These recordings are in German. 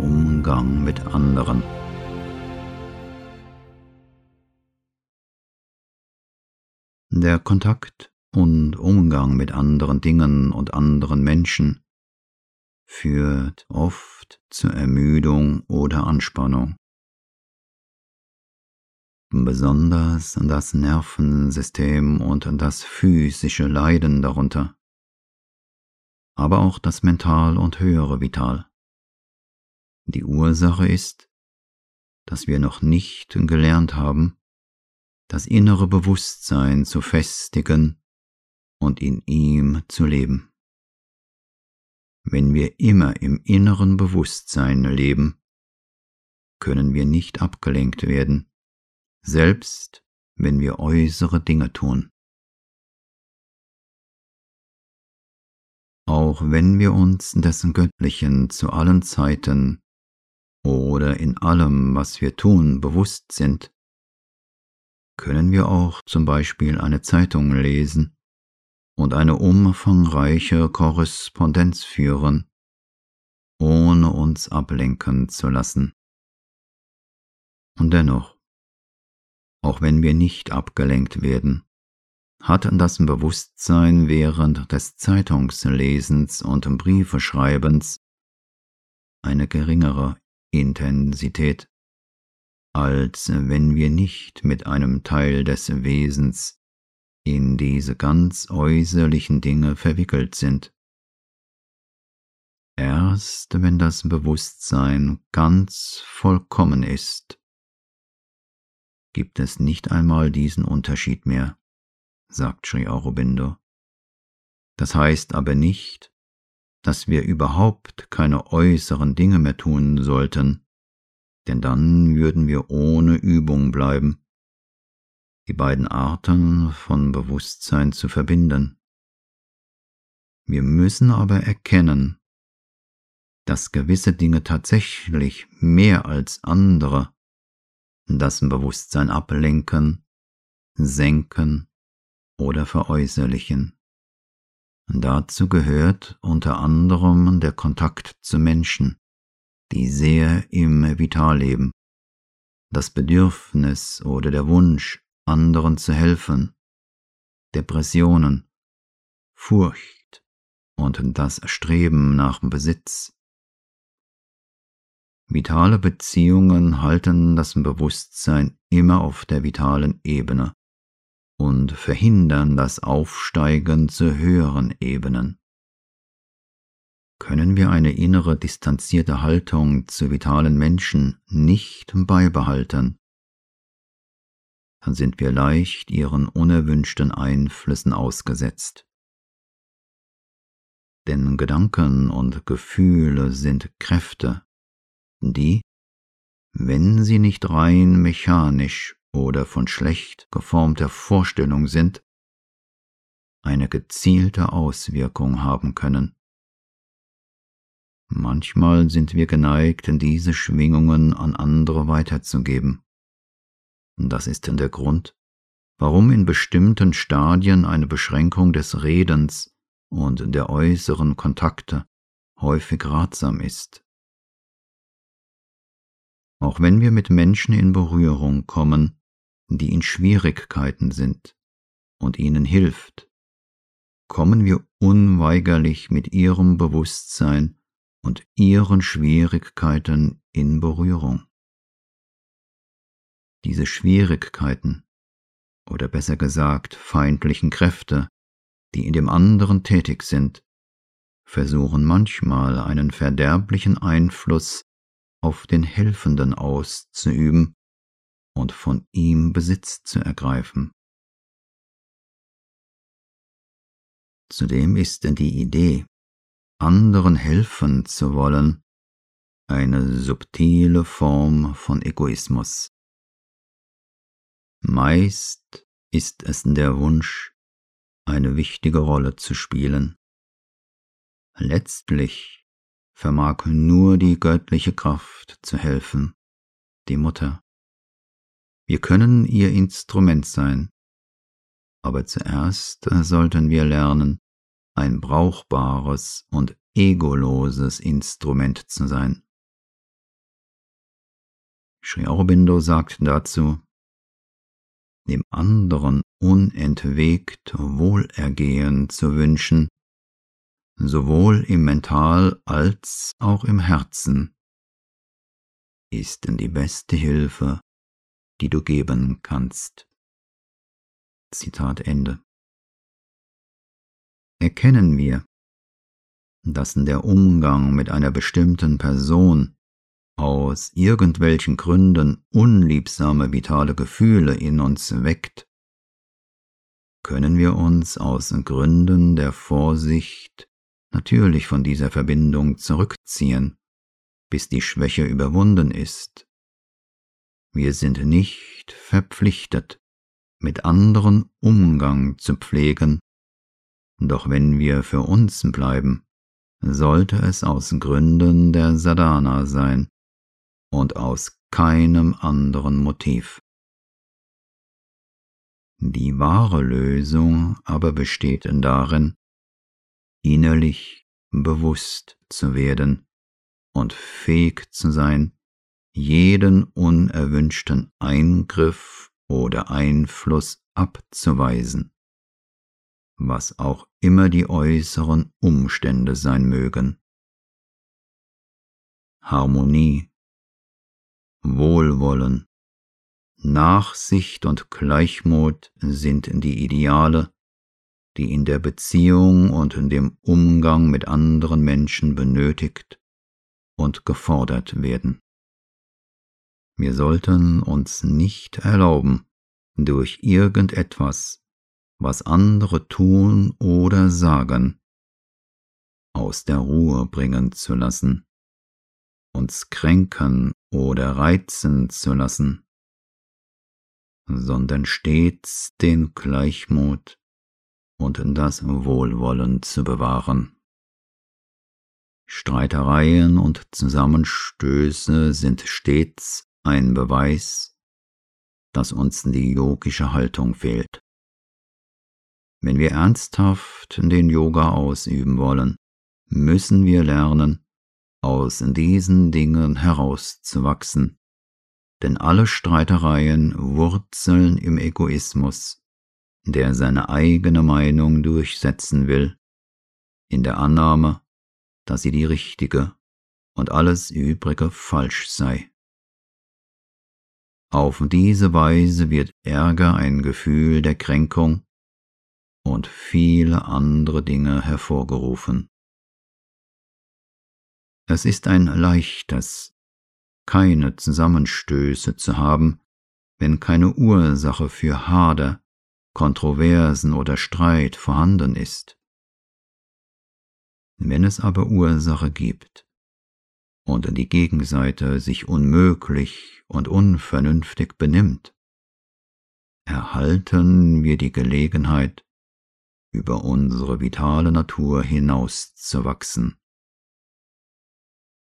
Umgang mit anderen. Der Kontakt und Umgang mit anderen Dingen und anderen Menschen führt oft zur Ermüdung oder Anspannung. Besonders das Nervensystem und das physische Leiden darunter, aber auch das Mental und höhere Vital. Die Ursache ist, dass wir noch nicht gelernt haben, das innere Bewusstsein zu festigen und in ihm zu leben. Wenn wir immer im inneren Bewusstsein leben, können wir nicht abgelenkt werden, selbst wenn wir äußere Dinge tun. Auch wenn wir uns dessen Göttlichen zu allen Zeiten oder in allem, was wir tun, bewusst sind, können wir auch zum Beispiel eine Zeitung lesen und eine umfangreiche Korrespondenz führen, ohne uns ablenken zu lassen. Und dennoch, auch wenn wir nicht abgelenkt werden, hat das Bewusstsein während des Zeitungslesens und Briefeschreibens eine geringere Intensität, als wenn wir nicht mit einem Teil des Wesens in diese ganz äußerlichen Dinge verwickelt sind. Erst wenn das Bewusstsein ganz vollkommen ist, gibt es nicht einmal diesen Unterschied mehr, sagt Sri Aurobindo. Das heißt aber nicht, dass wir überhaupt keine äußeren Dinge mehr tun sollten, denn dann würden wir ohne Übung bleiben, die beiden Arten von Bewusstsein zu verbinden. Wir müssen aber erkennen, dass gewisse Dinge tatsächlich mehr als andere das Bewusstsein ablenken, senken oder veräußerlichen. Dazu gehört unter anderem der Kontakt zu Menschen, die sehr im Vital leben, das Bedürfnis oder der Wunsch, anderen zu helfen, Depressionen, Furcht und das Streben nach Besitz. Vitale Beziehungen halten das Bewusstsein immer auf der vitalen Ebene und verhindern das Aufsteigen zu höheren Ebenen. Können wir eine innere distanzierte Haltung zu vitalen Menschen nicht beibehalten, dann sind wir leicht ihren unerwünschten Einflüssen ausgesetzt. Denn Gedanken und Gefühle sind Kräfte, die, wenn sie nicht rein mechanisch oder von schlecht geformter Vorstellung sind, eine gezielte Auswirkung haben können. Manchmal sind wir geneigt, diese Schwingungen an andere weiterzugeben. Das ist denn der Grund, warum in bestimmten Stadien eine Beschränkung des Redens und der äußeren Kontakte häufig ratsam ist. Auch wenn wir mit Menschen in Berührung kommen, die in Schwierigkeiten sind und ihnen hilft, kommen wir unweigerlich mit ihrem Bewusstsein und ihren Schwierigkeiten in Berührung. Diese Schwierigkeiten, oder besser gesagt feindlichen Kräfte, die in dem anderen tätig sind, versuchen manchmal einen verderblichen Einfluss auf den Helfenden auszuüben und von ihm Besitz zu ergreifen. Zudem ist die Idee, anderen helfen zu wollen, eine subtile Form von Egoismus. Meist ist es der Wunsch, eine wichtige Rolle zu spielen. Letztlich vermag nur die göttliche Kraft zu helfen, die Mutter. Wir können ihr Instrument sein, aber zuerst sollten wir lernen, ein brauchbares und egoloses Instrument zu sein. Sri Aurobindo sagt dazu, dem anderen unentwegt Wohlergehen zu wünschen, sowohl im Mental als auch im Herzen, ist denn die beste Hilfe, die du geben kannst. Zitat Ende. Erkennen wir, dass der Umgang mit einer bestimmten Person aus irgendwelchen Gründen unliebsame vitale Gefühle in uns weckt, können wir uns aus Gründen der Vorsicht natürlich von dieser Verbindung zurückziehen, bis die Schwäche überwunden ist. Wir sind nicht verpflichtet, mit anderen Umgang zu pflegen, doch wenn wir für uns bleiben, sollte es aus Gründen der Sadhana sein und aus keinem anderen Motiv. Die wahre Lösung aber besteht darin, innerlich bewusst zu werden und fähig zu sein, jeden unerwünschten Eingriff oder Einfluss abzuweisen was auch immer die äußeren Umstände sein mögen. Harmonie, Wohlwollen, Nachsicht und Gleichmut sind die Ideale, die in der Beziehung und in dem Umgang mit anderen Menschen benötigt und gefordert werden. Wir sollten uns nicht erlauben, durch irgendetwas was andere tun oder sagen, aus der Ruhe bringen zu lassen, uns kränken oder reizen zu lassen, sondern stets den Gleichmut und das Wohlwollen zu bewahren. Streitereien und Zusammenstöße sind stets ein Beweis, dass uns die yogische Haltung fehlt. Wenn wir ernsthaft den Yoga ausüben wollen, müssen wir lernen, aus diesen Dingen herauszuwachsen, denn alle Streitereien wurzeln im Egoismus, der seine eigene Meinung durchsetzen will, in der Annahme, dass sie die richtige und alles Übrige falsch sei. Auf diese Weise wird Ärger ein Gefühl der Kränkung und viele andere Dinge hervorgerufen. Es ist ein leichtes, keine Zusammenstöße zu haben, wenn keine Ursache für Hader, Kontroversen oder Streit vorhanden ist. Wenn es aber Ursache gibt und die Gegenseite sich unmöglich und unvernünftig benimmt, erhalten wir die Gelegenheit, über unsere vitale Natur hinauszuwachsen.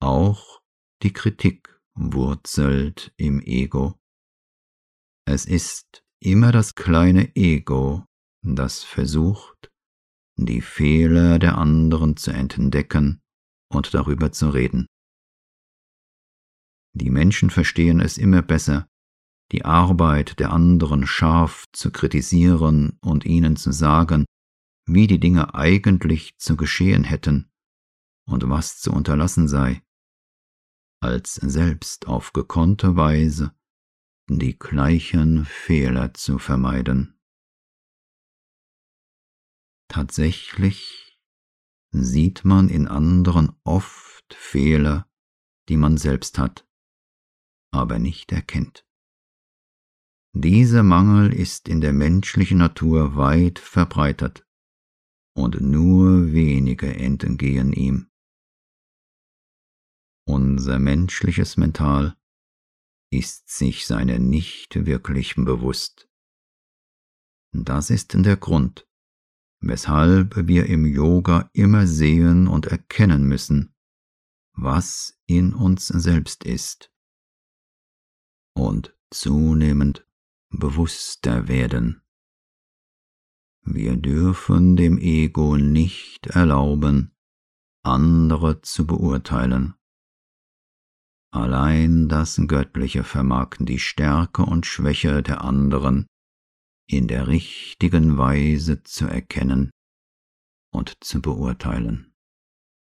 Auch die Kritik wurzelt im Ego. Es ist immer das kleine Ego, das versucht, die Fehler der anderen zu entdecken und darüber zu reden. Die Menschen verstehen es immer besser, die Arbeit der anderen scharf zu kritisieren und ihnen zu sagen, wie die Dinge eigentlich zu geschehen hätten und was zu unterlassen sei, als selbst auf gekonnte Weise die gleichen Fehler zu vermeiden. Tatsächlich sieht man in anderen oft Fehler, die man selbst hat, aber nicht erkennt. Dieser Mangel ist in der menschlichen Natur weit verbreitet und nur wenige entgehen ihm. Unser menschliches Mental ist sich seiner nicht wirklich bewusst. Das ist der Grund, weshalb wir im Yoga immer sehen und erkennen müssen, was in uns selbst ist und zunehmend bewusster werden. Wir dürfen dem Ego nicht erlauben, andere zu beurteilen. Allein das Göttliche vermag die Stärke und Schwäche der anderen in der richtigen Weise zu erkennen und zu beurteilen.